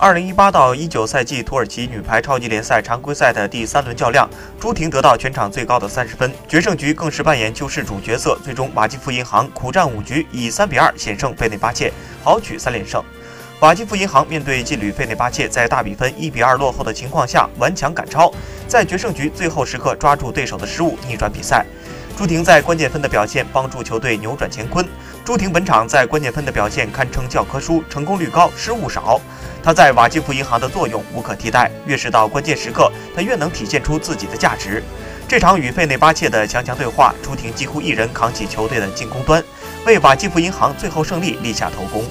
二零一八到一九赛季土耳其女排超级联赛常规赛的第三轮较量，朱婷得到全场最高的三十分，决胜局更是扮演救世主角色。最终，瓦基弗银行苦战五局，以三比二险胜费内巴切，豪取三连胜。瓦基弗银行面对劲旅费内巴切，在大比分一比二落后的情况下顽强赶超，在决胜局最后时刻抓住对手的失误，逆转比赛。朱婷在关键分的表现帮助球队扭转乾坤。朱婷本场在关键分的表现堪称教科书，成功率高，失误少。她在瓦基弗银行的作用无可替代，越是到关键时刻，她越能体现出自己的价值。这场与费内巴切的强强对话，朱婷几乎一人扛起球队的进攻端，为瓦基弗银行最后胜利立下头功。